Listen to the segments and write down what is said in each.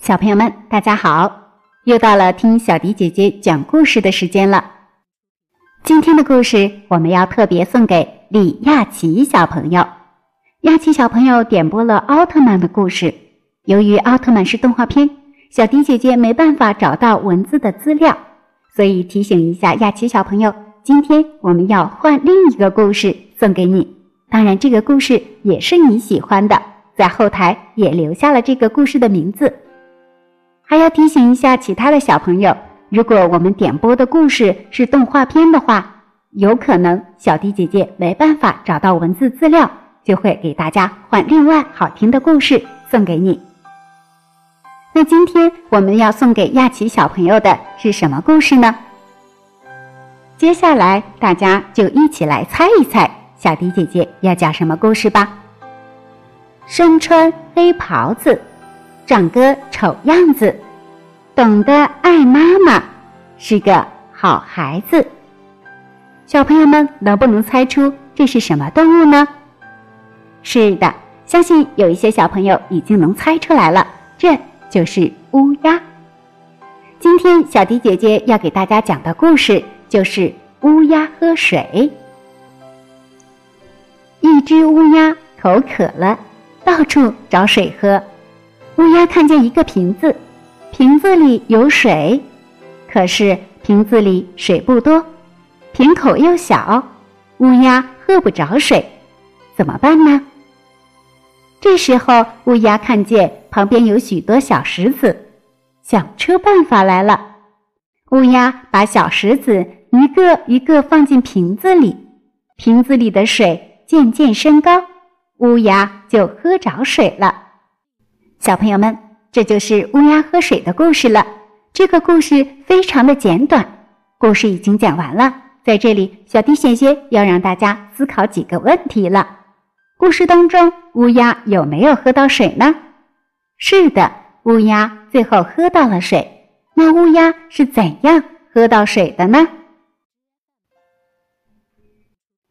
小朋友们，大家好！又到了听小迪姐姐讲故事的时间了。今天的故事我们要特别送给李亚奇小朋友。亚奇小朋友点播了奥特曼的故事。由于奥特曼是动画片，小迪姐姐没办法找到文字的资料，所以提醒一下亚奇小朋友，今天我们要换另一个故事送给你。当然，这个故事也是你喜欢的，在后台也留下了这个故事的名字。还要提醒一下其他的小朋友，如果我们点播的故事是动画片的话，有可能小迪姐姐没办法找到文字资料，就会给大家换另外好听的故事送给你。那今天我们要送给亚奇小朋友的是什么故事呢？接下来大家就一起来猜一猜，小迪姐姐要讲什么故事吧。身穿黑袍子。长个丑样子，懂得爱妈妈，是个好孩子。小朋友们能不能猜出这是什么动物呢？是的，相信有一些小朋友已经能猜出来了，这就是乌鸦。今天小迪姐姐要给大家讲的故事就是乌鸦喝水。一只乌鸦口渴了，到处找水喝。乌鸦看见一个瓶子，瓶子里有水，可是瓶子里水不多，瓶口又小，乌鸦喝不着水，怎么办呢？这时候，乌鸦看见旁边有许多小石子，想出办法来了。乌鸦把小石子一个一个放进瓶子里，瓶子里的水渐渐升高，乌鸦就喝着水了。小朋友们，这就是乌鸦喝水的故事了。这个故事非常的简短，故事已经讲完了。在这里，小弟险些要让大家思考几个问题了。故事当中，乌鸦有没有喝到水呢？是的，乌鸦最后喝到了水。那乌鸦是怎样喝到水的呢？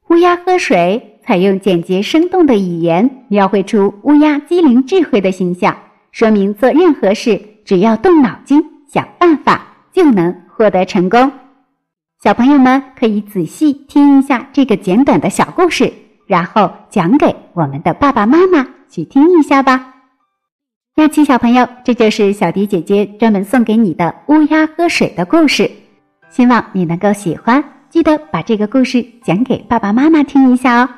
乌鸦喝水。采用简洁生动的语言描绘出乌鸦机灵智慧的形象，说明做任何事只要动脑筋想办法就能获得成功。小朋友们可以仔细听一下这个简短的小故事，然后讲给我们的爸爸妈妈去听一下吧。亚琪小朋友，这就是小迪姐姐专门送给你的乌鸦喝水的故事，希望你能够喜欢。记得把这个故事讲给爸爸妈妈听一下哦。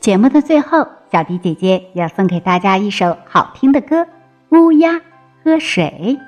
节目的最后，小迪姐姐要送给大家一首好听的歌《乌鸦喝水》。